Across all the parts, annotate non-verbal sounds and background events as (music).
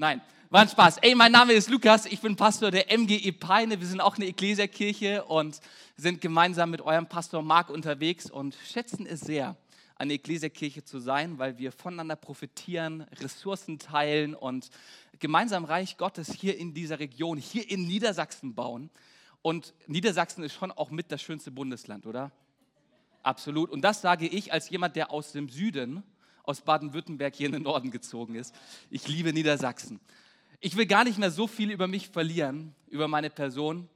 Nein, war ein Spaß. Ey, mein Name ist Lukas, ich bin Pastor der MGE Peine. Wir sind auch eine Ekklesiakirche und sind gemeinsam mit eurem Pastor Marc unterwegs und schätzen es sehr, eine Ekklesiakirche zu sein, weil wir voneinander profitieren, Ressourcen teilen und gemeinsam Reich Gottes hier in dieser Region, hier in Niedersachsen bauen. Und Niedersachsen ist schon auch mit das schönste Bundesland, oder? Absolut. Und das sage ich als jemand, der aus dem Süden, aus Baden-Württemberg hier in den Norden gezogen ist. Ich liebe Niedersachsen. Ich will gar nicht mehr so viel über mich verlieren, über meine Person.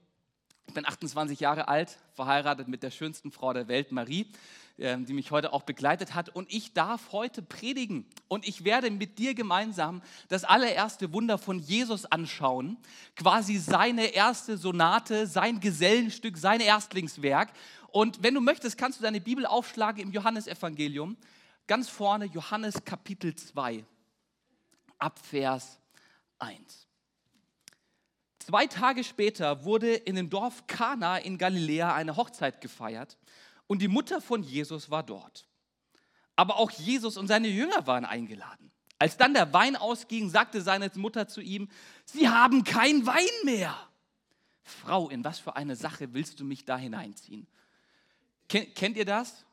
Ich bin 28 Jahre alt, verheiratet mit der schönsten Frau der Welt, Marie, ähm, die mich heute auch begleitet hat. Und ich darf heute predigen. Und ich werde mit dir gemeinsam das allererste Wunder von Jesus anschauen. Quasi seine erste Sonate, sein Gesellenstück, sein Erstlingswerk. Und wenn du möchtest, kannst du deine Bibel aufschlagen im Johannesevangelium. Ganz vorne Johannes Kapitel 2, Abvers 1. Zwei Tage später wurde in dem Dorf Kana in Galiläa eine Hochzeit gefeiert und die Mutter von Jesus war dort. Aber auch Jesus und seine Jünger waren eingeladen. Als dann der Wein ausging, sagte seine Mutter zu ihm, Sie haben kein Wein mehr. Frau, in was für eine Sache willst du mich da hineinziehen? Kennt ihr das?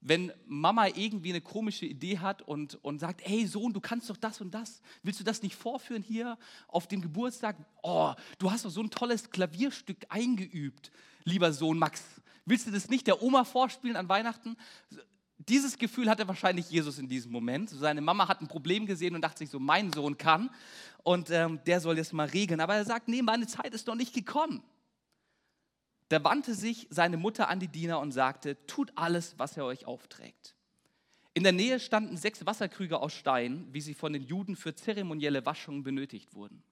Wenn Mama irgendwie eine komische Idee hat und, und sagt, hey Sohn, du kannst doch das und das, willst du das nicht vorführen hier auf dem Geburtstag? Oh, du hast doch so ein tolles Klavierstück eingeübt, lieber Sohn Max. Willst du das nicht der Oma vorspielen an Weihnachten? Dieses Gefühl hatte wahrscheinlich Jesus in diesem Moment. Seine Mama hat ein Problem gesehen und dachte sich so, mein Sohn kann und ähm, der soll jetzt mal regeln. Aber er sagt, nee, meine Zeit ist noch nicht gekommen. Da wandte sich seine Mutter an die Diener und sagte, tut alles, was er euch aufträgt. In der Nähe standen sechs Wasserkrüge aus Stein, wie sie von den Juden für zeremonielle Waschungen benötigt wurden.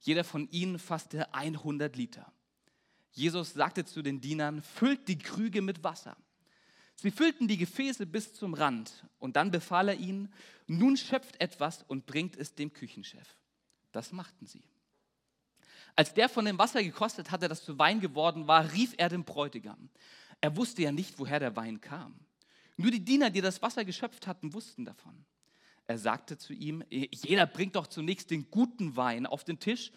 Jeder von ihnen fasste 100 Liter. Jesus sagte zu den Dienern, füllt die Krüge mit Wasser. Sie füllten die Gefäße bis zum Rand und dann befahl er ihnen, nun schöpft etwas und bringt es dem Küchenchef. Das machten sie. Als der von dem Wasser gekostet hatte, das zu Wein geworden war, rief er den Bräutigam. Er wusste ja nicht, woher der Wein kam. Nur die Diener, die das Wasser geschöpft hatten, wussten davon. Er sagte zu ihm, jeder bringt doch zunächst den guten Wein auf den Tisch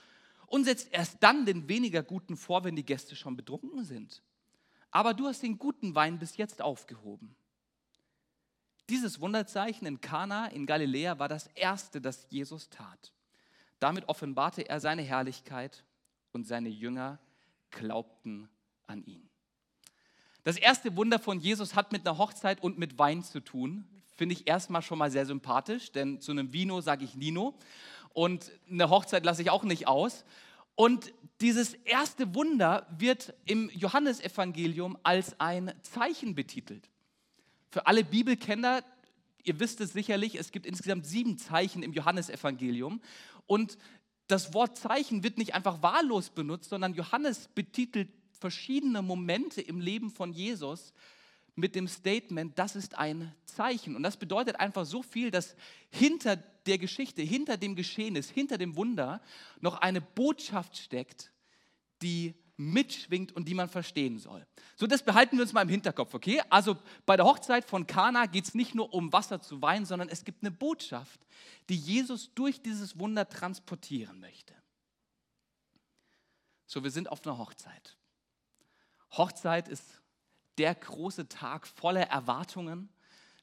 und setzt erst dann den weniger guten vor, wenn die Gäste schon betrunken sind. Aber du hast den guten Wein bis jetzt aufgehoben. Dieses Wunderzeichen in Kana in Galiläa war das erste, das Jesus tat. Damit offenbarte er seine Herrlichkeit und seine Jünger glaubten an ihn. Das erste Wunder von Jesus hat mit einer Hochzeit und mit Wein zu tun. Finde ich erstmal schon mal sehr sympathisch, denn zu einem Vino sage ich Nino und eine Hochzeit lasse ich auch nicht aus. Und dieses erste Wunder wird im Johannesevangelium als ein Zeichen betitelt. Für alle Bibelkenner, ihr wisst es sicherlich, es gibt insgesamt sieben Zeichen im Johannesevangelium. Und das Wort Zeichen wird nicht einfach wahllos benutzt, sondern Johannes betitelt verschiedene Momente im Leben von Jesus mit dem Statement, das ist ein Zeichen. Und das bedeutet einfach so viel, dass hinter der Geschichte, hinter dem Geschehnis, hinter dem Wunder noch eine Botschaft steckt, die mitschwingt und die man verstehen soll. So, das behalten wir uns mal im Hinterkopf, okay? Also bei der Hochzeit von Kana geht es nicht nur um Wasser zu Wein, sondern es gibt eine Botschaft, die Jesus durch dieses Wunder transportieren möchte. So, wir sind auf einer Hochzeit. Hochzeit ist der große Tag voller Erwartungen,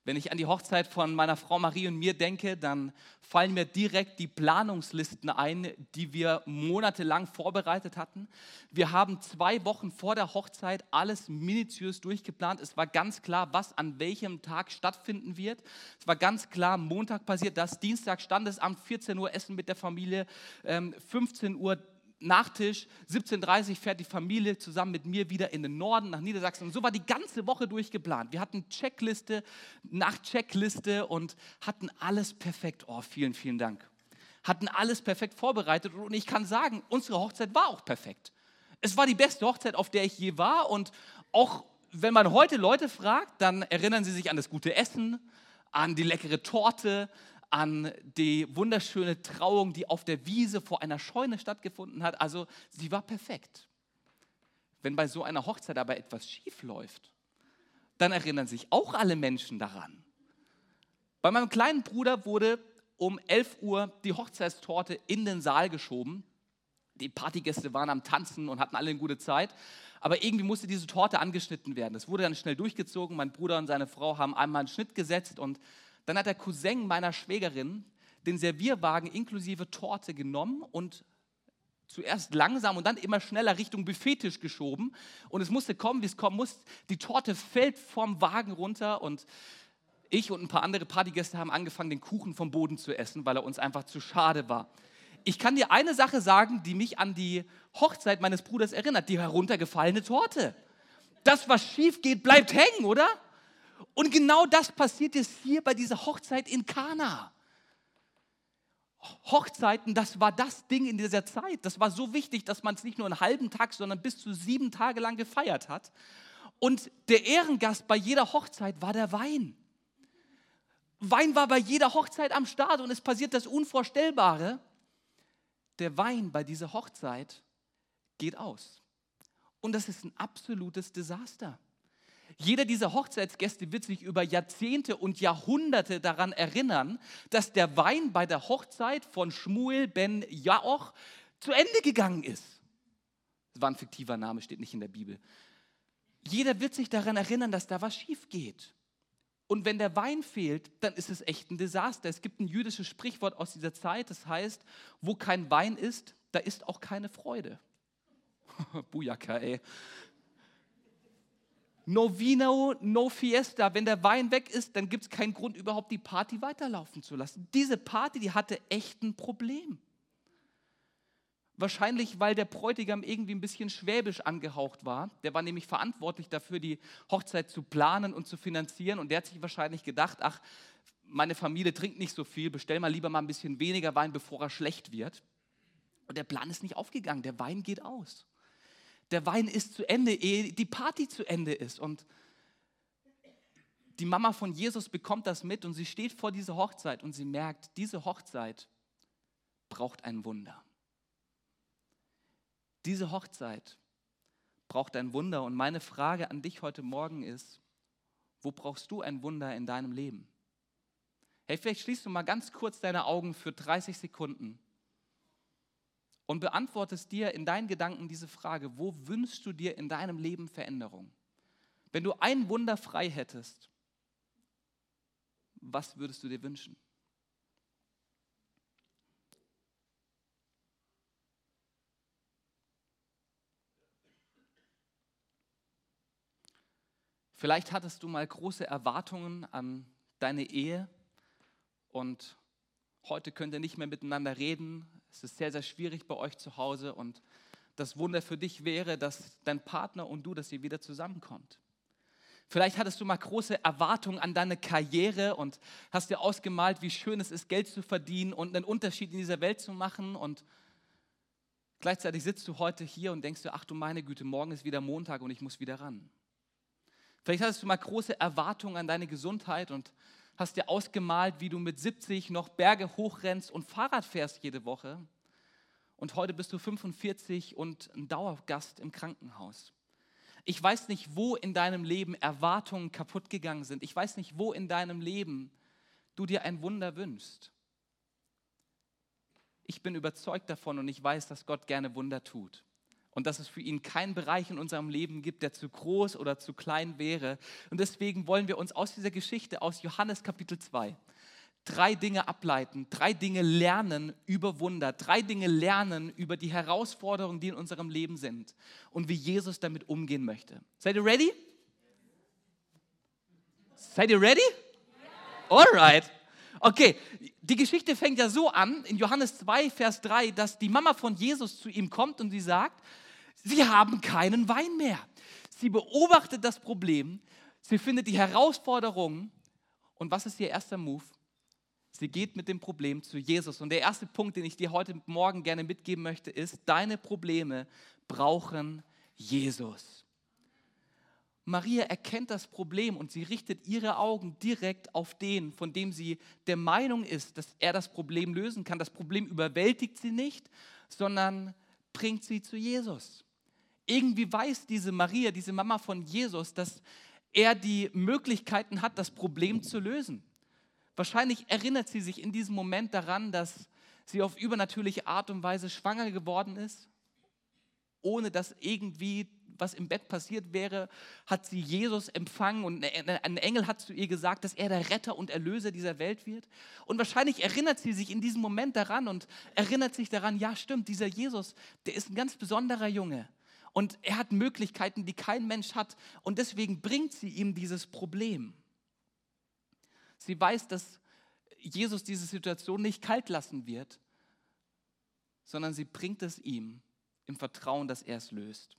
wenn ich an die Hochzeit von meiner Frau Marie und mir denke, dann fallen mir direkt die Planungslisten ein, die wir monatelang vorbereitet hatten. Wir haben zwei Wochen vor der Hochzeit alles minutiös durchgeplant. Es war ganz klar, was an welchem Tag stattfinden wird. Es war ganz klar, Montag passiert das, Dienstag Standesamt, 14 Uhr Essen mit der Familie, 15 ähm, Uhr Nachtisch, 17.30 Uhr fährt die Familie zusammen mit mir wieder in den Norden nach Niedersachsen. Und so war die ganze Woche durchgeplant. Wir hatten Checkliste nach Checkliste und hatten alles perfekt. Oh, vielen, vielen Dank. Hatten alles perfekt vorbereitet und ich kann sagen, unsere Hochzeit war auch perfekt. Es war die beste Hochzeit, auf der ich je war und auch wenn man heute Leute fragt, dann erinnern sie sich an das gute Essen, an die leckere Torte, an die wunderschöne Trauung, die auf der Wiese vor einer Scheune stattgefunden hat. Also sie war perfekt. Wenn bei so einer Hochzeit aber etwas schief läuft, dann erinnern sich auch alle Menschen daran. Bei meinem kleinen Bruder wurde um 11 Uhr die Hochzeitstorte in den Saal geschoben. Die Partygäste waren am Tanzen und hatten alle eine gute Zeit. Aber irgendwie musste diese Torte angeschnitten werden. Das wurde dann schnell durchgezogen. Mein Bruder und seine Frau haben einmal einen Schnitt gesetzt. Und dann hat der Cousin meiner Schwägerin den Servierwagen inklusive Torte genommen und zuerst langsam und dann immer schneller Richtung Buffettisch geschoben. Und es musste kommen, wie es kommen muss. Die Torte fällt vom Wagen runter und ich und ein paar andere Partygäste haben angefangen, den Kuchen vom Boden zu essen, weil er uns einfach zu schade war. Ich kann dir eine Sache sagen, die mich an die Hochzeit meines Bruders erinnert, die heruntergefallene Torte. Das, was schief geht, bleibt hängen, oder? Und genau das passiert jetzt hier bei dieser Hochzeit in Kana. Hochzeiten, das war das Ding in dieser Zeit. Das war so wichtig, dass man es nicht nur einen halben Tag, sondern bis zu sieben Tage lang gefeiert hat. Und der Ehrengast bei jeder Hochzeit war der Wein. Wein war bei jeder Hochzeit am Start und es passiert das Unvorstellbare. Der Wein bei dieser Hochzeit geht aus. Und das ist ein absolutes Desaster. Jeder dieser Hochzeitsgäste wird sich über Jahrzehnte und Jahrhunderte daran erinnern, dass der Wein bei der Hochzeit von Schmuel ben Jaoch zu Ende gegangen ist. Das war ein fiktiver Name, steht nicht in der Bibel. Jeder wird sich daran erinnern, dass da was schief geht. Und wenn der Wein fehlt, dann ist es echt ein Desaster. Es gibt ein jüdisches Sprichwort aus dieser Zeit, das heißt, wo kein Wein ist, da ist auch keine Freude. (laughs) Bujaka, ey. No Vino, no Fiesta. Wenn der Wein weg ist, dann gibt es keinen Grund, überhaupt die Party weiterlaufen zu lassen. Diese Party, die hatte echt ein Problem. Wahrscheinlich, weil der Bräutigam irgendwie ein bisschen schwäbisch angehaucht war. Der war nämlich verantwortlich dafür, die Hochzeit zu planen und zu finanzieren. Und der hat sich wahrscheinlich gedacht, ach, meine Familie trinkt nicht so viel, bestell mal lieber mal ein bisschen weniger Wein, bevor er schlecht wird. Und der Plan ist nicht aufgegangen, der Wein geht aus. Der Wein ist zu Ende, ehe die Party zu Ende ist. Und die Mama von Jesus bekommt das mit und sie steht vor dieser Hochzeit und sie merkt, diese Hochzeit braucht ein Wunder. Diese Hochzeit braucht ein Wunder. Und meine Frage an dich heute Morgen ist, wo brauchst du ein Wunder in deinem Leben? Hey, vielleicht schließt du mal ganz kurz deine Augen für 30 Sekunden und beantwortest dir in deinen Gedanken diese Frage, wo wünschst du dir in deinem Leben Veränderung? Wenn du ein Wunder frei hättest, was würdest du dir wünschen? Vielleicht hattest du mal große Erwartungen an deine Ehe und heute könnt ihr nicht mehr miteinander reden. Es ist sehr, sehr schwierig bei euch zu Hause und das Wunder für dich wäre, dass dein Partner und du, dass ihr wieder zusammenkommt. Vielleicht hattest du mal große Erwartungen an deine Karriere und hast dir ausgemalt, wie schön es ist, Geld zu verdienen und einen Unterschied in dieser Welt zu machen. Und gleichzeitig sitzt du heute hier und denkst dir, ach du meine Güte, morgen ist wieder Montag und ich muss wieder ran. Vielleicht hattest du mal große Erwartungen an deine Gesundheit und hast dir ausgemalt, wie du mit 70 noch Berge hochrennst und Fahrrad fährst jede Woche. Und heute bist du 45 und ein Dauergast im Krankenhaus. Ich weiß nicht, wo in deinem Leben Erwartungen kaputt gegangen sind. Ich weiß nicht, wo in deinem Leben du dir ein Wunder wünschst. Ich bin überzeugt davon und ich weiß, dass Gott gerne Wunder tut und dass es für ihn keinen Bereich in unserem Leben gibt, der zu groß oder zu klein wäre. Und deswegen wollen wir uns aus dieser Geschichte aus Johannes Kapitel 2 drei Dinge ableiten, drei Dinge lernen über Wunder, drei Dinge lernen über die Herausforderungen, die in unserem Leben sind und wie Jesus damit umgehen möchte. Seid ihr ready? Seid ihr ready? Alright. Okay, die Geschichte fängt ja so an, in Johannes 2, Vers 3, dass die Mama von Jesus zu ihm kommt und sie sagt, Sie haben keinen Wein mehr. Sie beobachtet das Problem, sie findet die Herausforderungen und was ist ihr erster Move? Sie geht mit dem Problem zu Jesus. Und der erste Punkt, den ich dir heute Morgen gerne mitgeben möchte, ist, deine Probleme brauchen Jesus. Maria erkennt das Problem und sie richtet ihre Augen direkt auf den, von dem sie der Meinung ist, dass er das Problem lösen kann. Das Problem überwältigt sie nicht, sondern bringt sie zu Jesus irgendwie weiß diese Maria, diese Mama von Jesus, dass er die Möglichkeiten hat, das Problem zu lösen. Wahrscheinlich erinnert sie sich in diesem Moment daran, dass sie auf übernatürliche Art und Weise schwanger geworden ist, ohne dass irgendwie was im Bett passiert wäre, hat sie Jesus empfangen und ein Engel hat zu ihr gesagt, dass er der Retter und Erlöser dieser Welt wird. Und wahrscheinlich erinnert sie sich in diesem Moment daran und erinnert sich daran, ja stimmt, dieser Jesus, der ist ein ganz besonderer Junge. Und er hat Möglichkeiten, die kein Mensch hat. Und deswegen bringt sie ihm dieses Problem. Sie weiß, dass Jesus diese Situation nicht kalt lassen wird, sondern sie bringt es ihm im Vertrauen, dass er es löst.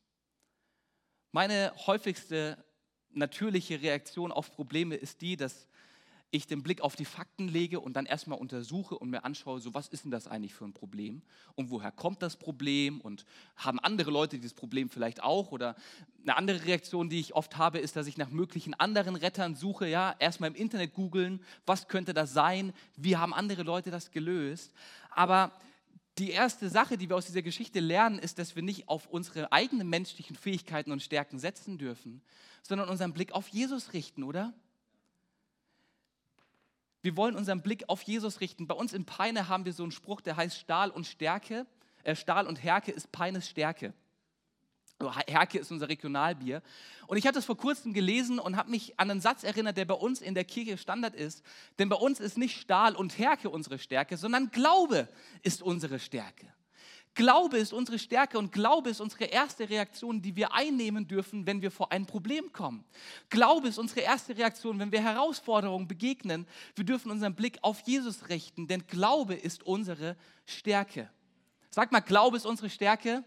Meine häufigste natürliche Reaktion auf Probleme ist die, dass ich den Blick auf die Fakten lege und dann erstmal untersuche und mir anschaue, so was ist denn das eigentlich für ein Problem und woher kommt das Problem und haben andere Leute dieses Problem vielleicht auch oder eine andere Reaktion, die ich oft habe, ist, dass ich nach möglichen anderen Rettern suche, ja, erstmal im Internet googeln, was könnte das sein, wie haben andere Leute das gelöst, aber die erste Sache, die wir aus dieser Geschichte lernen, ist, dass wir nicht auf unsere eigenen menschlichen Fähigkeiten und Stärken setzen dürfen, sondern unseren Blick auf Jesus richten, oder? Wir wollen unseren Blick auf Jesus richten. Bei uns in Peine haben wir so einen Spruch, der heißt Stahl und Stärke. Äh, Stahl und Härke ist Peines Stärke. Herke ist unser Regionalbier. Und ich habe das vor kurzem gelesen und habe mich an einen Satz erinnert, der bei uns in der Kirche Standard ist. Denn bei uns ist nicht Stahl und Herke unsere Stärke, sondern Glaube ist unsere Stärke. Glaube ist unsere Stärke und Glaube ist unsere erste Reaktion, die wir einnehmen dürfen, wenn wir vor ein Problem kommen. Glaube ist unsere erste Reaktion, wenn wir Herausforderungen begegnen. Wir dürfen unseren Blick auf Jesus richten, denn Glaube ist unsere Stärke. Sag mal, Glaube ist unsere Stärke.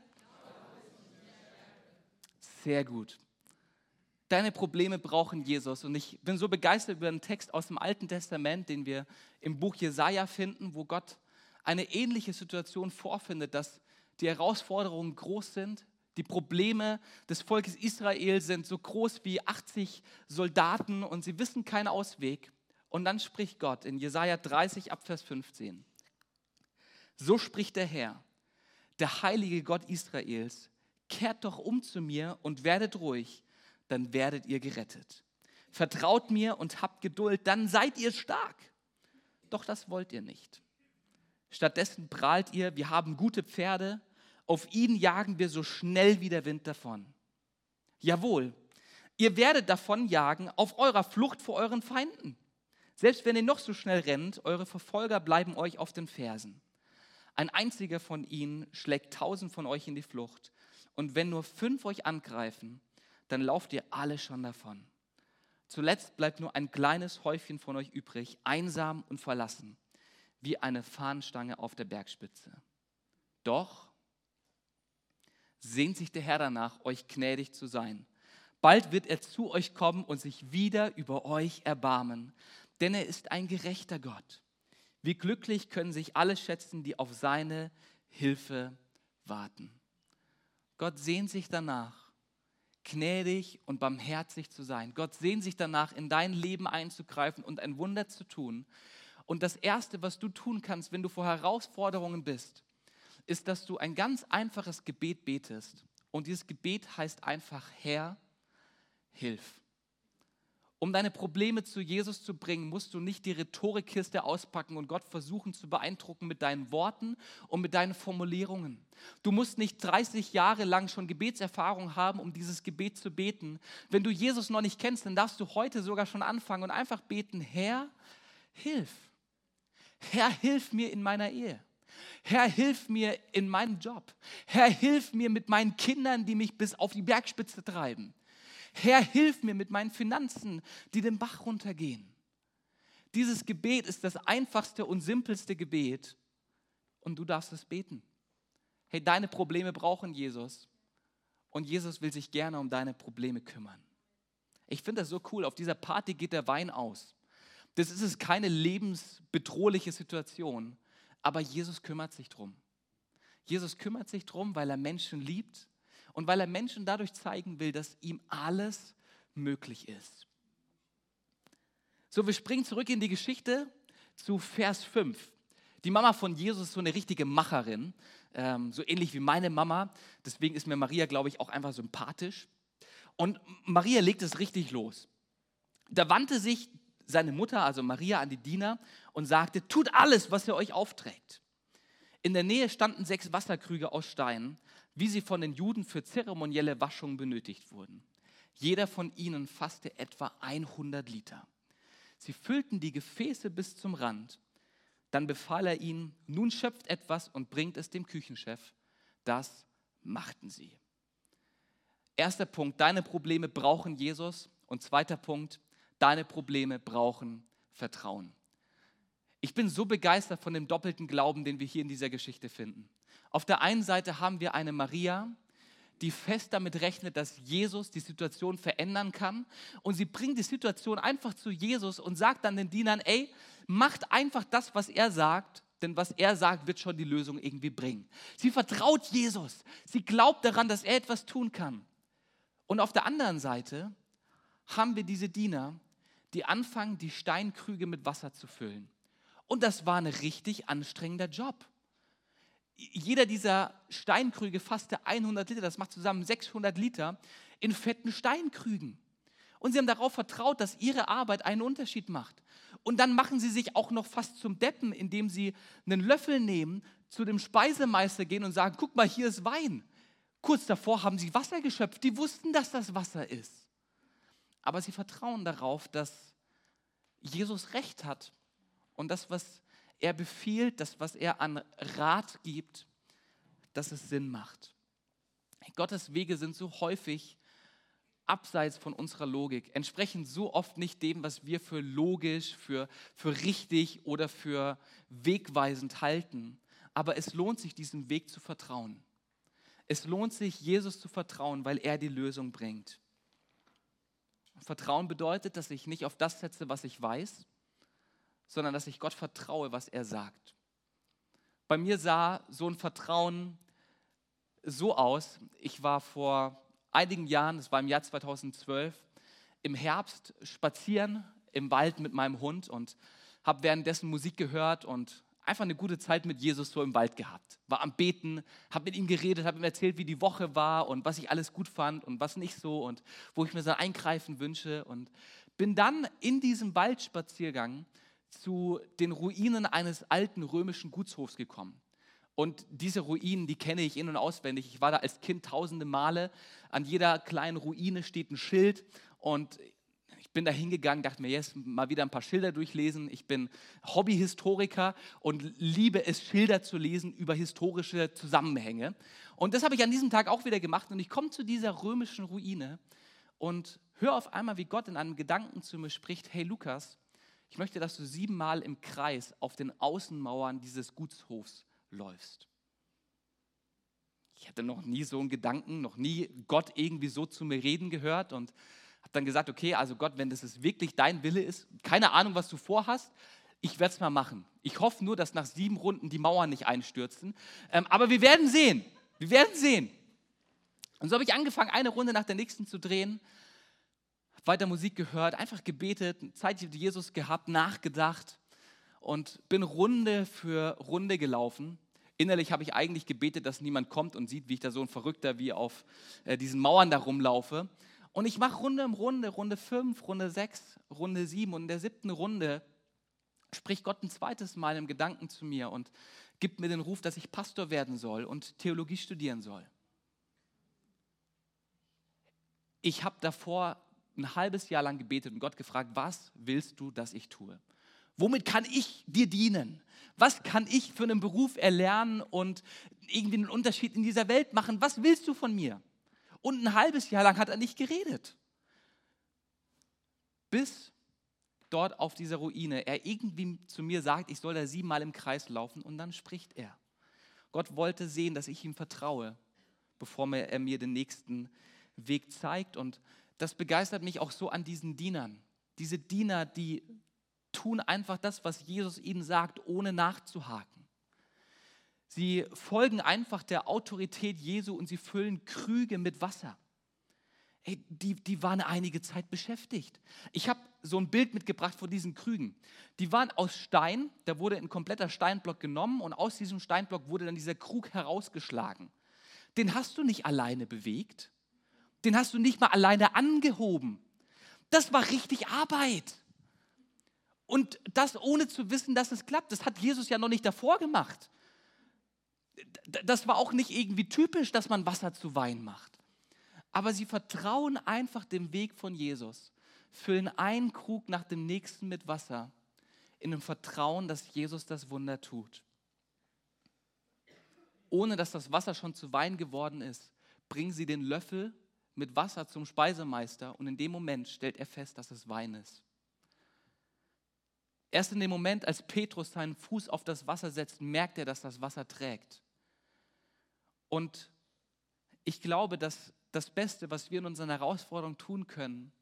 Sehr gut. Deine Probleme brauchen Jesus. Und ich bin so begeistert über einen Text aus dem Alten Testament, den wir im Buch Jesaja finden, wo Gott eine ähnliche Situation vorfindet, dass die Herausforderungen groß sind. Die Probleme des Volkes Israel sind so groß wie 80 Soldaten und sie wissen keinen Ausweg. Und dann spricht Gott in Jesaja 30 ab Vers 15. So spricht der Herr, der heilige Gott Israels, kehrt doch um zu mir und werdet ruhig, dann werdet ihr gerettet. Vertraut mir und habt Geduld, dann seid ihr stark. Doch das wollt ihr nicht. Stattdessen prahlt ihr, wir haben gute Pferde, auf ihnen jagen wir so schnell wie der Wind davon. Jawohl, ihr werdet davon jagen auf eurer Flucht vor euren Feinden. Selbst wenn ihr noch so schnell rennt, eure Verfolger bleiben euch auf den Fersen. Ein einziger von ihnen schlägt tausend von euch in die Flucht und wenn nur fünf euch angreifen, dann lauft ihr alle schon davon. Zuletzt bleibt nur ein kleines Häufchen von euch übrig, einsam und verlassen, wie eine Fahnenstange auf der Bergspitze. Doch sehnt sich der Herr danach, euch gnädig zu sein. Bald wird er zu euch kommen und sich wieder über euch erbarmen, denn er ist ein gerechter Gott. Wie glücklich können sich alle schätzen, die auf seine Hilfe warten. Gott sehnt sich danach, gnädig und barmherzig zu sein. Gott sehnt sich danach, in dein Leben einzugreifen und ein Wunder zu tun. Und das Erste, was du tun kannst, wenn du vor Herausforderungen bist, ist, dass du ein ganz einfaches Gebet betest. Und dieses Gebet heißt einfach, Herr, hilf. Um deine Probleme zu Jesus zu bringen, musst du nicht die Rhetorikkiste auspacken und Gott versuchen zu beeindrucken mit deinen Worten und mit deinen Formulierungen. Du musst nicht 30 Jahre lang schon Gebetserfahrung haben, um dieses Gebet zu beten. Wenn du Jesus noch nicht kennst, dann darfst du heute sogar schon anfangen und einfach beten, Herr, hilf. Herr, hilf mir in meiner Ehe. Herr, hilf mir in meinem Job. Herr, hilf mir mit meinen Kindern, die mich bis auf die Bergspitze treiben. Herr, hilf mir mit meinen Finanzen, die den Bach runtergehen. Dieses Gebet ist das einfachste und simpelste Gebet und du darfst es beten. Hey, deine Probleme brauchen Jesus und Jesus will sich gerne um deine Probleme kümmern. Ich finde das so cool. Auf dieser Party geht der Wein aus. Das ist keine lebensbedrohliche Situation, aber Jesus kümmert sich drum. Jesus kümmert sich drum, weil er Menschen liebt und weil er Menschen dadurch zeigen will, dass ihm alles möglich ist. So, wir springen zurück in die Geschichte zu Vers 5. Die Mama von Jesus ist so eine richtige Macherin, ähm, so ähnlich wie meine Mama. Deswegen ist mir Maria, glaube ich, auch einfach sympathisch. Und Maria legt es richtig los. Da wandte sich seine Mutter, also Maria, an die Diener und sagte, tut alles, was er euch aufträgt. In der Nähe standen sechs Wasserkrüge aus Stein, wie sie von den Juden für zeremonielle Waschungen benötigt wurden. Jeder von ihnen fasste etwa 100 Liter. Sie füllten die Gefäße bis zum Rand. Dann befahl er ihnen, nun schöpft etwas und bringt es dem Küchenchef. Das machten sie. Erster Punkt, deine Probleme brauchen Jesus. Und zweiter Punkt, deine Probleme brauchen Vertrauen. Ich bin so begeistert von dem doppelten Glauben, den wir hier in dieser Geschichte finden. Auf der einen Seite haben wir eine Maria, die fest damit rechnet, dass Jesus die Situation verändern kann. Und sie bringt die Situation einfach zu Jesus und sagt dann den Dienern, ey, macht einfach das, was er sagt, denn was er sagt, wird schon die Lösung irgendwie bringen. Sie vertraut Jesus. Sie glaubt daran, dass er etwas tun kann. Und auf der anderen Seite haben wir diese Diener, die anfangen, die Steinkrüge mit Wasser zu füllen. Und das war ein richtig anstrengender Job jeder dieser Steinkrüge fasste 100 Liter, das macht zusammen 600 Liter in fetten Steinkrügen. Und sie haben darauf vertraut, dass ihre Arbeit einen Unterschied macht. Und dann machen sie sich auch noch fast zum Deppen, indem sie einen Löffel nehmen, zu dem Speisemeister gehen und sagen, guck mal, hier ist Wein. Kurz davor haben sie Wasser geschöpft, die wussten, dass das Wasser ist. Aber sie vertrauen darauf, dass Jesus recht hat und das, was er befiehlt, das, was er an Rat gibt, dass es Sinn macht. Gottes Wege sind so häufig abseits von unserer Logik, entsprechen so oft nicht dem, was wir für logisch, für, für richtig oder für wegweisend halten. Aber es lohnt sich, diesem Weg zu vertrauen. Es lohnt sich, Jesus zu vertrauen, weil er die Lösung bringt. Vertrauen bedeutet, dass ich nicht auf das setze, was ich weiß, sondern dass ich Gott vertraue, was er sagt. Bei mir sah so ein Vertrauen so aus. Ich war vor einigen Jahren, das war im Jahr 2012, im Herbst spazieren im Wald mit meinem Hund und habe währenddessen Musik gehört und einfach eine gute Zeit mit Jesus so im Wald gehabt. War am Beten, habe mit ihm geredet, habe ihm erzählt, wie die Woche war und was ich alles gut fand und was nicht so und wo ich mir sein Eingreifen wünsche und bin dann in diesem Waldspaziergang zu den Ruinen eines alten römischen Gutshofs gekommen. Und diese Ruinen, die kenne ich in- und auswendig. Ich war da als Kind tausende Male. An jeder kleinen Ruine steht ein Schild. Und ich bin da hingegangen, dachte mir, jetzt mal wieder ein paar Schilder durchlesen. Ich bin Hobbyhistoriker und liebe es, Schilder zu lesen über historische Zusammenhänge. Und das habe ich an diesem Tag auch wieder gemacht. Und ich komme zu dieser römischen Ruine und höre auf einmal, wie Gott in einem Gedanken zu mir spricht: Hey Lukas, ich möchte, dass du siebenmal im Kreis auf den Außenmauern dieses Gutshofs läufst. Ich hatte noch nie so einen Gedanken, noch nie Gott irgendwie so zu mir reden gehört und habe dann gesagt, okay, also Gott, wenn das wirklich dein Wille ist, keine Ahnung, was du vorhast, ich werde es mal machen. Ich hoffe nur, dass nach sieben Runden die Mauern nicht einstürzen. Ähm, aber wir werden sehen. Wir werden sehen. Und so habe ich angefangen, eine Runde nach der nächsten zu drehen weiter Musik gehört, einfach gebetet, Zeit mit Jesus gehabt, nachgedacht und bin Runde für Runde gelaufen. Innerlich habe ich eigentlich gebetet, dass niemand kommt und sieht, wie ich da so ein Verrückter wie auf äh, diesen Mauern da rumlaufe. Und ich mache Runde um Runde, Runde 5, Runde 6, Runde 7 und in der siebten Runde spricht Gott ein zweites Mal im Gedanken zu mir und gibt mir den Ruf, dass ich Pastor werden soll und Theologie studieren soll. Ich habe davor ein halbes Jahr lang gebetet und Gott gefragt, was willst du, dass ich tue? Womit kann ich dir dienen? Was kann ich für einen Beruf erlernen und irgendwie einen Unterschied in dieser Welt machen? Was willst du von mir? Und ein halbes Jahr lang hat er nicht geredet. Bis dort auf dieser Ruine er irgendwie zu mir sagt, ich soll da siebenmal im Kreis laufen und dann spricht er. Gott wollte sehen, dass ich ihm vertraue, bevor er mir den nächsten Weg zeigt. Und das begeistert mich auch so an diesen Dienern. Diese Diener, die tun einfach das, was Jesus ihnen sagt, ohne nachzuhaken. Sie folgen einfach der Autorität Jesu und sie füllen Krüge mit Wasser. Hey, die, die waren einige Zeit beschäftigt. Ich habe so ein Bild mitgebracht von diesen Krügen. Die waren aus Stein, da wurde ein kompletter Steinblock genommen und aus diesem Steinblock wurde dann dieser Krug herausgeschlagen. Den hast du nicht alleine bewegt, den hast du nicht mal alleine angehoben. Das war richtig Arbeit. Und das ohne zu wissen, dass es klappt. Das hat Jesus ja noch nicht davor gemacht. Das war auch nicht irgendwie typisch, dass man Wasser zu Wein macht. Aber sie vertrauen einfach dem Weg von Jesus, füllen einen Krug nach dem nächsten mit Wasser, in dem Vertrauen, dass Jesus das Wunder tut. Ohne dass das Wasser schon zu Wein geworden ist, bringen sie den Löffel mit Wasser zum Speisemeister und in dem Moment stellt er fest, dass es Wein ist. Erst in dem Moment, als Petrus seinen Fuß auf das Wasser setzt, merkt er, dass das Wasser trägt. Und ich glaube, dass das Beste, was wir in unseren Herausforderungen tun können,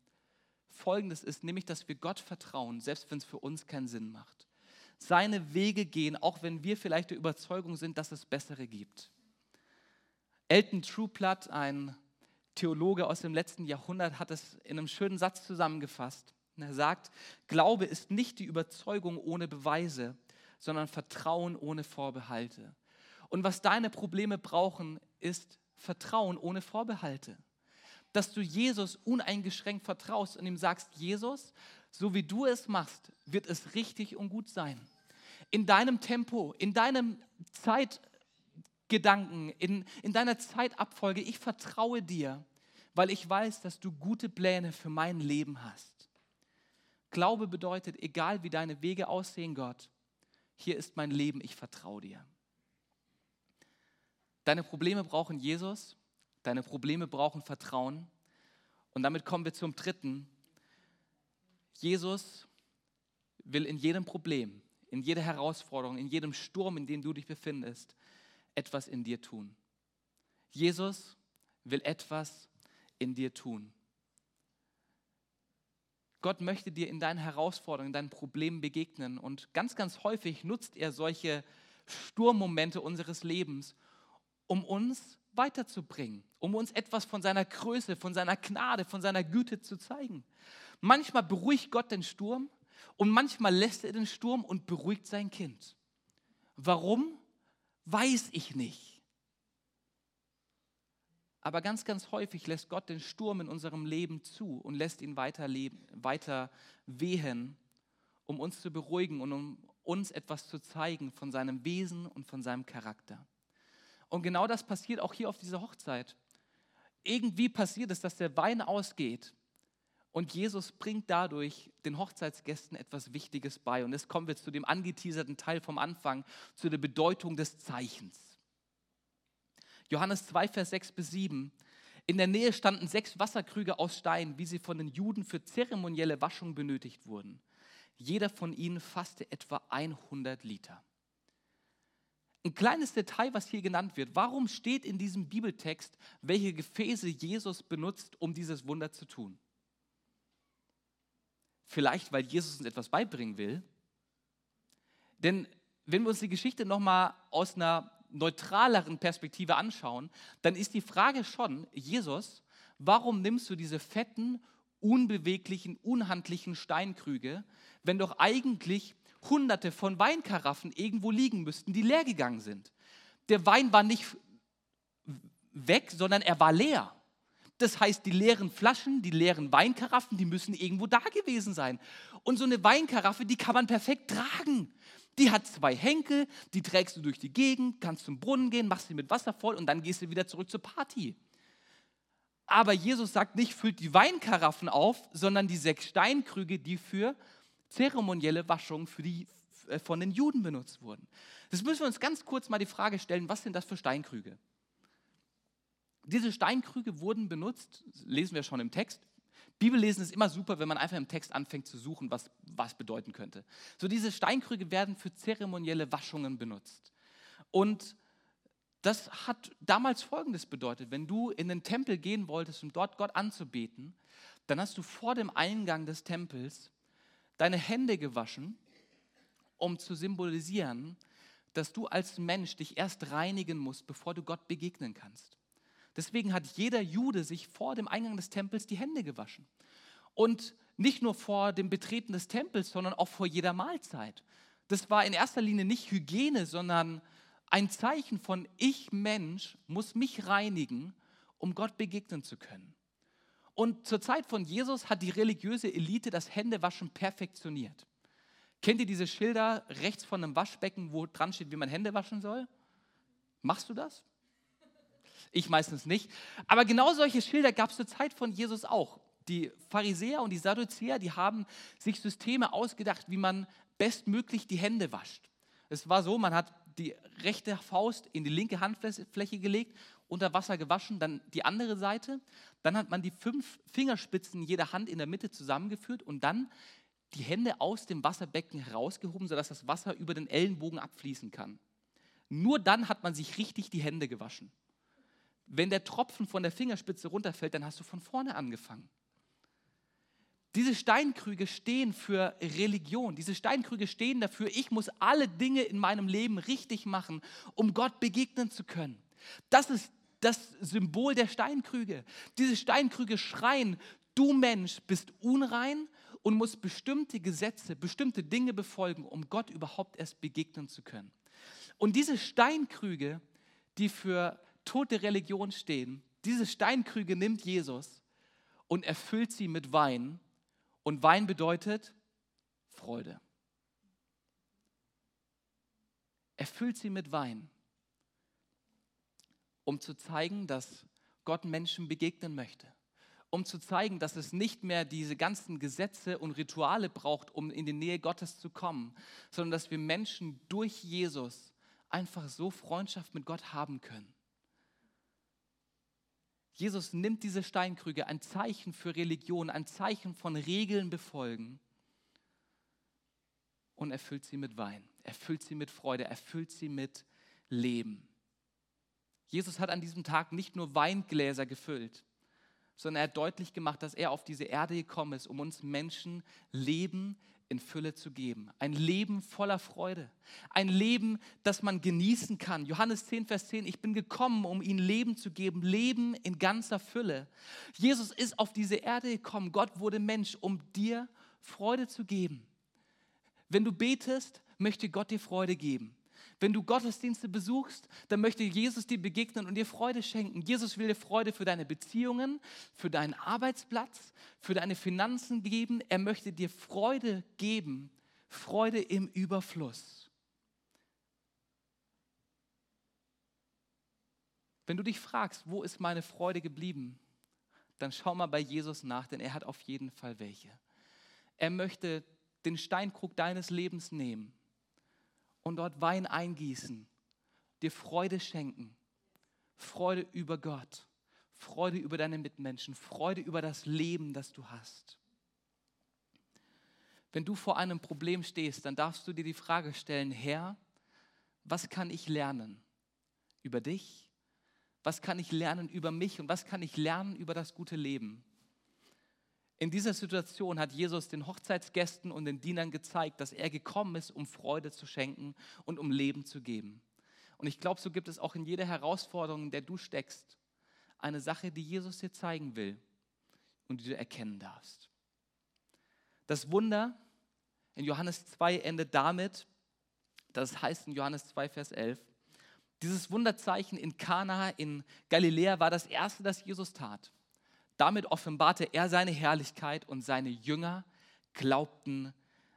folgendes ist, nämlich, dass wir Gott vertrauen, selbst wenn es für uns keinen Sinn macht. Seine Wege gehen, auch wenn wir vielleicht der Überzeugung sind, dass es bessere gibt. Elton Trueplatt, ein Theologe aus dem letzten Jahrhundert, hat es in einem schönen Satz zusammengefasst. Er sagt, Glaube ist nicht die Überzeugung ohne Beweise, sondern Vertrauen ohne Vorbehalte. Und was deine Probleme brauchen, ist Vertrauen ohne Vorbehalte. Dass du Jesus uneingeschränkt vertraust und ihm sagst, Jesus, so wie du es machst, wird es richtig und gut sein. In deinem Tempo, in deinem Zeitgedanken, in, in deiner Zeitabfolge, ich vertraue dir, weil ich weiß, dass du gute Pläne für mein Leben hast. Glaube bedeutet, egal wie deine Wege aussehen, Gott, hier ist mein Leben, ich vertraue dir. Deine Probleme brauchen Jesus, deine Probleme brauchen Vertrauen. Und damit kommen wir zum dritten. Jesus will in jedem Problem, in jeder Herausforderung, in jedem Sturm, in dem du dich befindest, etwas in dir tun. Jesus will etwas in dir tun. Gott möchte dir in deinen Herausforderungen, in deinen Problemen begegnen. Und ganz, ganz häufig nutzt er solche Sturmmomente unseres Lebens, um uns weiterzubringen, um uns etwas von seiner Größe, von seiner Gnade, von seiner Güte zu zeigen. Manchmal beruhigt Gott den Sturm und manchmal lässt er den Sturm und beruhigt sein Kind. Warum? Weiß ich nicht. Aber ganz, ganz häufig lässt Gott den Sturm in unserem Leben zu und lässt ihn weiter, leben, weiter wehen, um uns zu beruhigen und um uns etwas zu zeigen von seinem Wesen und von seinem Charakter. Und genau das passiert auch hier auf dieser Hochzeit. Irgendwie passiert es, dass der Wein ausgeht und Jesus bringt dadurch den Hochzeitsgästen etwas Wichtiges bei. Und jetzt kommen wir zu dem angeteaserten Teil vom Anfang, zu der Bedeutung des Zeichens. Johannes 2, Vers 6 bis 7. In der Nähe standen sechs Wasserkrüge aus Stein, wie sie von den Juden für zeremonielle Waschung benötigt wurden. Jeder von ihnen fasste etwa 100 Liter. Ein kleines Detail, was hier genannt wird. Warum steht in diesem Bibeltext, welche Gefäße Jesus benutzt, um dieses Wunder zu tun? Vielleicht, weil Jesus uns etwas beibringen will. Denn wenn wir uns die Geschichte nochmal aus einer neutraleren Perspektive anschauen, dann ist die Frage schon, Jesus, warum nimmst du diese fetten, unbeweglichen, unhandlichen Steinkrüge, wenn doch eigentlich hunderte von Weinkaraffen irgendwo liegen müssten, die leer gegangen sind. Der Wein war nicht weg, sondern er war leer. Das heißt, die leeren Flaschen, die leeren Weinkaraffen, die müssen irgendwo da gewesen sein. Und so eine Weinkaraffe, die kann man perfekt tragen. Die hat zwei Henkel, die trägst du durch die Gegend, kannst zum Brunnen gehen, machst sie mit Wasser voll und dann gehst du wieder zurück zur Party. Aber Jesus sagt nicht, füllt die Weinkaraffen auf, sondern die sechs Steinkrüge, die für zeremonielle Waschungen für die, äh, von den Juden benutzt wurden. Das müssen wir uns ganz kurz mal die Frage stellen, was sind das für Steinkrüge? Diese Steinkrüge wurden benutzt, lesen wir schon im Text. Bibellesen ist immer super, wenn man einfach im Text anfängt zu suchen, was was bedeuten könnte. So diese Steinkrüge werden für zeremonielle Waschungen benutzt. Und das hat damals Folgendes bedeutet. Wenn du in den Tempel gehen wolltest, um dort Gott anzubeten, dann hast du vor dem Eingang des Tempels deine Hände gewaschen, um zu symbolisieren, dass du als Mensch dich erst reinigen musst, bevor du Gott begegnen kannst. Deswegen hat jeder Jude sich vor dem Eingang des Tempels die Hände gewaschen. Und nicht nur vor dem Betreten des Tempels, sondern auch vor jeder Mahlzeit. Das war in erster Linie nicht Hygiene, sondern ein Zeichen von ich Mensch muss mich reinigen, um Gott begegnen zu können. Und zur Zeit von Jesus hat die religiöse Elite das Händewaschen perfektioniert. Kennt ihr diese Schilder rechts von einem Waschbecken, wo dran steht, wie man Hände waschen soll? Machst du das? Ich meistens nicht. Aber genau solche Schilder gab es zur Zeit von Jesus auch. Die Pharisäer und die Sadduzäer, die haben sich Systeme ausgedacht, wie man bestmöglich die Hände wascht. Es war so, man hat die rechte Faust in die linke Handfläche gelegt, unter Wasser gewaschen, dann die andere Seite. Dann hat man die fünf Fingerspitzen jeder Hand in der Mitte zusammengeführt und dann die Hände aus dem Wasserbecken herausgehoben, sodass das Wasser über den Ellenbogen abfließen kann. Nur dann hat man sich richtig die Hände gewaschen. Wenn der Tropfen von der Fingerspitze runterfällt, dann hast du von vorne angefangen. Diese Steinkrüge stehen für Religion. Diese Steinkrüge stehen dafür, ich muss alle Dinge in meinem Leben richtig machen, um Gott begegnen zu können. Das ist das Symbol der Steinkrüge. Diese Steinkrüge schreien, du Mensch bist unrein und musst bestimmte Gesetze, bestimmte Dinge befolgen, um Gott überhaupt erst begegnen zu können. Und diese Steinkrüge, die für tote Religion stehen, diese Steinkrüge nimmt Jesus und erfüllt sie mit Wein. Und Wein bedeutet Freude. Erfüllt sie mit Wein, um zu zeigen, dass Gott Menschen begegnen möchte. Um zu zeigen, dass es nicht mehr diese ganzen Gesetze und Rituale braucht, um in die Nähe Gottes zu kommen, sondern dass wir Menschen durch Jesus einfach so Freundschaft mit Gott haben können. Jesus nimmt diese Steinkrüge, ein Zeichen für Religion, ein Zeichen von Regeln befolgen und erfüllt sie mit Wein, erfüllt sie mit Freude, erfüllt sie mit Leben. Jesus hat an diesem Tag nicht nur Weingläser gefüllt, sondern er hat deutlich gemacht, dass er auf diese Erde gekommen ist, um uns Menschen Leben in Fülle zu geben. Ein Leben voller Freude. Ein Leben, das man genießen kann. Johannes 10, Vers 10, ich bin gekommen, um ihnen Leben zu geben. Leben in ganzer Fülle. Jesus ist auf diese Erde gekommen. Gott wurde Mensch, um dir Freude zu geben. Wenn du betest, möchte Gott dir Freude geben. Wenn du Gottesdienste besuchst, dann möchte Jesus dir begegnen und dir Freude schenken. Jesus will dir Freude für deine Beziehungen, für deinen Arbeitsplatz, für deine Finanzen geben. Er möchte dir Freude geben, Freude im Überfluss. Wenn du dich fragst, wo ist meine Freude geblieben, dann schau mal bei Jesus nach, denn er hat auf jeden Fall welche. Er möchte den Steinkrug deines Lebens nehmen und dort Wein eingießen, dir Freude schenken. Freude über Gott, Freude über deine Mitmenschen, Freude über das Leben, das du hast. Wenn du vor einem Problem stehst, dann darfst du dir die Frage stellen, Herr, was kann ich lernen über dich? Was kann ich lernen über mich und was kann ich lernen über das gute Leben? In dieser Situation hat Jesus den Hochzeitsgästen und den Dienern gezeigt, dass er gekommen ist, um Freude zu schenken und um Leben zu geben. Und ich glaube, so gibt es auch in jeder Herausforderung, in der du steckst, eine Sache, die Jesus dir zeigen will und die du erkennen darfst. Das Wunder in Johannes 2 endet damit, das heißt in Johannes 2, Vers 11, dieses Wunderzeichen in Kana in Galiläa war das erste, das Jesus tat. Damit offenbarte er seine Herrlichkeit und seine Jünger glaubten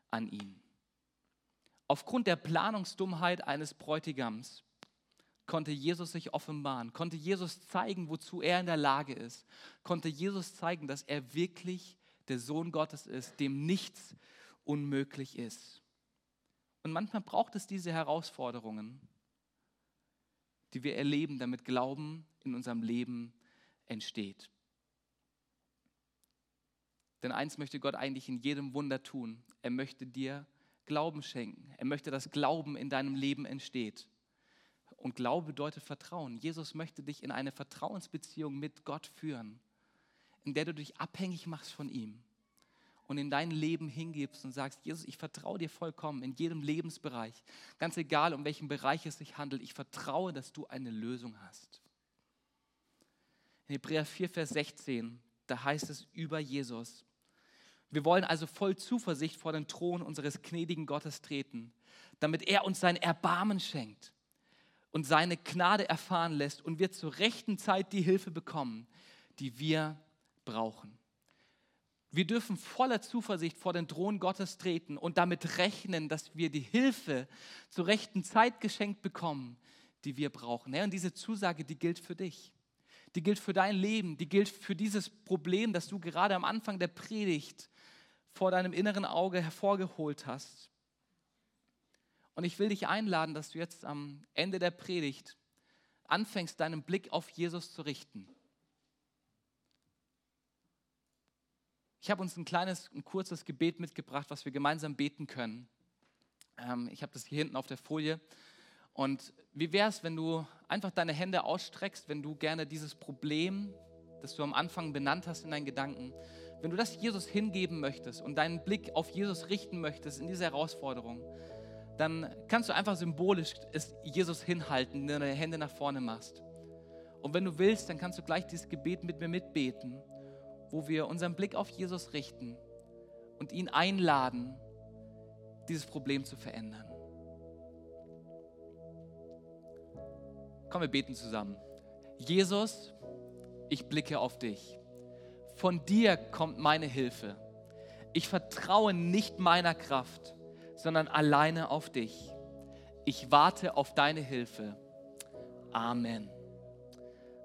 an ihn. Aufgrund der Planungsdummheit eines Bräutigams konnte Jesus sich offenbaren, konnte Jesus zeigen, wozu er in der Lage ist, konnte Jesus zeigen, dass er wirklich der Sohn Gottes ist, dem nichts unmöglich ist. Und manchmal braucht es diese Herausforderungen, die wir erleben, damit Glauben in unserem Leben entsteht. Denn eins möchte Gott eigentlich in jedem Wunder tun. Er möchte dir Glauben schenken. Er möchte, dass Glauben in deinem Leben entsteht. Und Glaube bedeutet Vertrauen. Jesus möchte dich in eine Vertrauensbeziehung mit Gott führen, in der du dich abhängig machst von ihm und in dein Leben hingibst und sagst, Jesus, ich vertraue dir vollkommen in jedem Lebensbereich, ganz egal, um welchen Bereich es sich handelt. Ich vertraue, dass du eine Lösung hast. In Hebräer 4, Vers 16, da heißt es über Jesus, wir wollen also voll Zuversicht vor den Thron unseres gnädigen Gottes treten, damit er uns sein Erbarmen schenkt und seine Gnade erfahren lässt und wir zur rechten Zeit die Hilfe bekommen, die wir brauchen. Wir dürfen voller Zuversicht vor den Thron Gottes treten und damit rechnen, dass wir die Hilfe zur rechten Zeit geschenkt bekommen, die wir brauchen. und diese Zusage, die gilt für dich. Die gilt für dein Leben. Die gilt für dieses Problem, das du gerade am Anfang der Predigt vor deinem inneren Auge hervorgeholt hast. Und ich will dich einladen, dass du jetzt am Ende der Predigt anfängst, deinen Blick auf Jesus zu richten. Ich habe uns ein kleines, ein kurzes Gebet mitgebracht, was wir gemeinsam beten können. Ähm, ich habe das hier hinten auf der Folie. Und wie wäre es, wenn du einfach deine Hände ausstreckst, wenn du gerne dieses Problem, das du am Anfang benannt hast in deinen Gedanken, wenn du das Jesus hingeben möchtest und deinen Blick auf Jesus richten möchtest in dieser Herausforderung, dann kannst du einfach symbolisch es Jesus hinhalten, indem du deine Hände nach vorne machst. Und wenn du willst, dann kannst du gleich dieses Gebet mit mir mitbeten wo wir unseren Blick auf Jesus richten und ihn einladen, dieses Problem zu verändern. Komm, wir beten zusammen. Jesus, ich blicke auf dich. Von dir kommt meine Hilfe. Ich vertraue nicht meiner Kraft, sondern alleine auf dich. Ich warte auf deine Hilfe. Amen.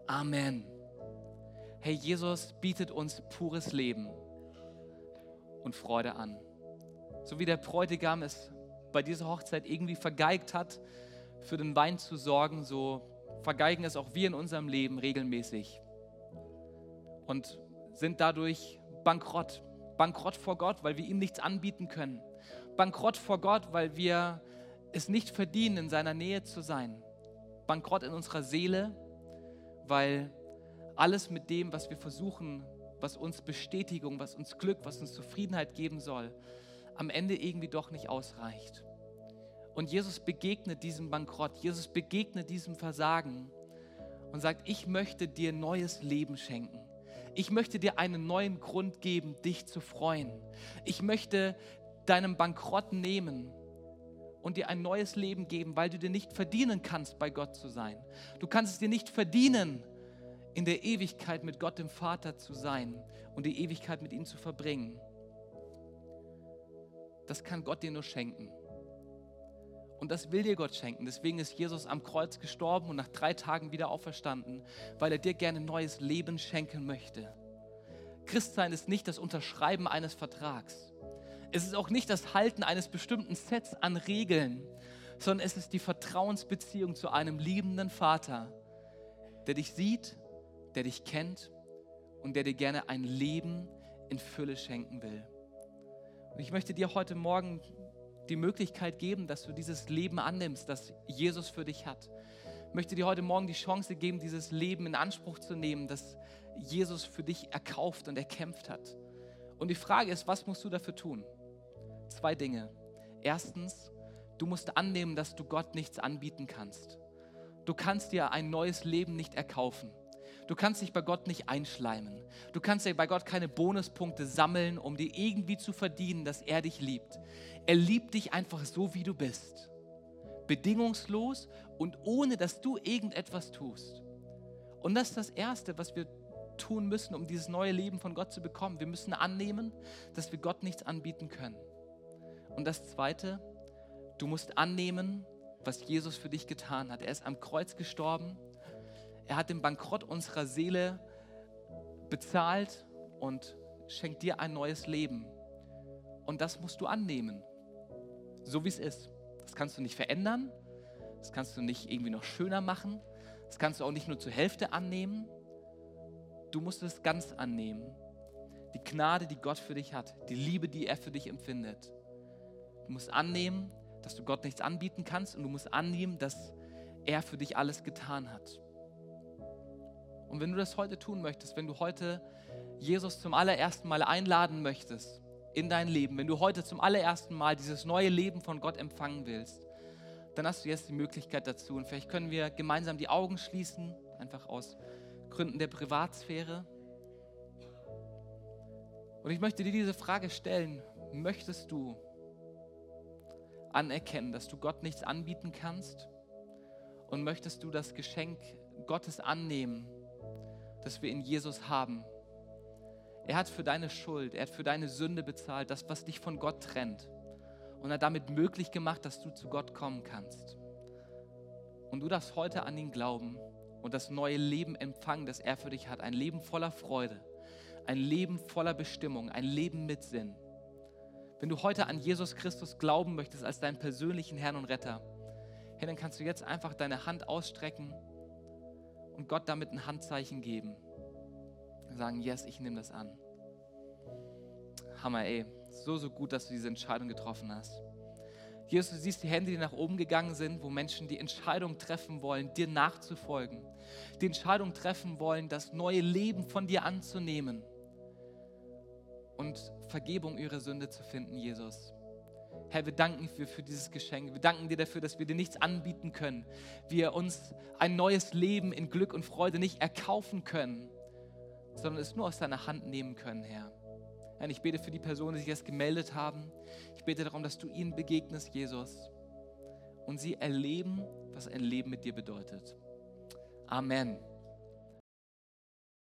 Amen hey, Jesus bietet uns pures Leben und Freude an. So wie der Bräutigam es bei dieser Hochzeit irgendwie vergeigt hat, für den Wein zu sorgen, so vergeigen es auch wir in unserem Leben regelmäßig und sind dadurch bankrott. Bankrott vor Gott, weil wir ihm nichts anbieten können. Bankrott vor Gott, weil wir es nicht verdienen, in seiner Nähe zu sein. Bankrott in unserer Seele, weil alles mit dem, was wir versuchen, was uns Bestätigung, was uns Glück, was uns Zufriedenheit geben soll, am Ende irgendwie doch nicht ausreicht. Und Jesus begegnet diesem Bankrott, Jesus begegnet diesem Versagen und sagt, ich möchte dir neues Leben schenken. Ich möchte dir einen neuen Grund geben, dich zu freuen. Ich möchte deinen Bankrott nehmen und dir ein neues Leben geben, weil du dir nicht verdienen kannst, bei Gott zu sein. Du kannst es dir nicht verdienen, in der Ewigkeit mit Gott dem Vater zu sein und die Ewigkeit mit ihm zu verbringen. Das kann Gott dir nur schenken. Und das will dir Gott schenken. Deswegen ist Jesus am Kreuz gestorben und nach drei Tagen wieder auferstanden, weil er dir gerne neues Leben schenken möchte. Christsein ist nicht das Unterschreiben eines Vertrags. Es ist auch nicht das Halten eines bestimmten Sets an Regeln, sondern es ist die Vertrauensbeziehung zu einem liebenden Vater, der dich sieht der dich kennt und der dir gerne ein Leben in Fülle schenken will. Und ich möchte dir heute Morgen die Möglichkeit geben, dass du dieses Leben annimmst, das Jesus für dich hat. Ich möchte dir heute Morgen die Chance geben, dieses Leben in Anspruch zu nehmen, das Jesus für dich erkauft und erkämpft hat. Und die Frage ist, was musst du dafür tun? Zwei Dinge. Erstens, du musst annehmen, dass du Gott nichts anbieten kannst. Du kannst dir ein neues Leben nicht erkaufen. Du kannst dich bei Gott nicht einschleimen. Du kannst dir bei Gott keine Bonuspunkte sammeln, um dir irgendwie zu verdienen, dass er dich liebt. Er liebt dich einfach so, wie du bist. Bedingungslos und ohne, dass du irgendetwas tust. Und das ist das Erste, was wir tun müssen, um dieses neue Leben von Gott zu bekommen. Wir müssen annehmen, dass wir Gott nichts anbieten können. Und das Zweite, du musst annehmen, was Jesus für dich getan hat. Er ist am Kreuz gestorben er hat den Bankrott unserer Seele bezahlt und schenkt dir ein neues Leben. Und das musst du annehmen, so wie es ist. Das kannst du nicht verändern, das kannst du nicht irgendwie noch schöner machen, das kannst du auch nicht nur zur Hälfte annehmen. Du musst es ganz annehmen. Die Gnade, die Gott für dich hat, die Liebe, die er für dich empfindet. Du musst annehmen, dass du Gott nichts anbieten kannst und du musst annehmen, dass er für dich alles getan hat. Und wenn du das heute tun möchtest, wenn du heute Jesus zum allerersten Mal einladen möchtest in dein Leben, wenn du heute zum allerersten Mal dieses neue Leben von Gott empfangen willst, dann hast du jetzt die Möglichkeit dazu. Und vielleicht können wir gemeinsam die Augen schließen, einfach aus Gründen der Privatsphäre. Und ich möchte dir diese Frage stellen, möchtest du anerkennen, dass du Gott nichts anbieten kannst? Und möchtest du das Geschenk Gottes annehmen, das wir in Jesus haben. Er hat für deine Schuld, er hat für deine Sünde bezahlt, das, was dich von Gott trennt. Und hat damit möglich gemacht, dass du zu Gott kommen kannst. Und du darfst heute an ihn glauben und das neue Leben empfangen, das er für dich hat. Ein Leben voller Freude, ein Leben voller Bestimmung, ein Leben mit Sinn. Wenn du heute an Jesus Christus glauben möchtest als deinen persönlichen Herrn und Retter, dann kannst du jetzt einfach deine Hand ausstrecken und Gott damit ein Handzeichen geben. Sagen, yes, ich nehme das an. Hammer, ey. So, so gut, dass du diese Entscheidung getroffen hast. Jesus, du siehst die Hände, die nach oben gegangen sind, wo Menschen die Entscheidung treffen wollen, dir nachzufolgen. Die Entscheidung treffen wollen, das neue Leben von dir anzunehmen und Vergebung ihrer Sünde zu finden, Jesus. Herr, wir danken dir für dieses Geschenk. Wir danken dir dafür, dass wir dir nichts anbieten können. Wir uns ein neues Leben in Glück und Freude nicht erkaufen können, sondern es nur aus deiner Hand nehmen können, Herr. Herr, ich bete für die Personen, die sich jetzt gemeldet haben. Ich bete darum, dass du ihnen begegnest, Jesus, und sie erleben, was ein Leben mit dir bedeutet. Amen.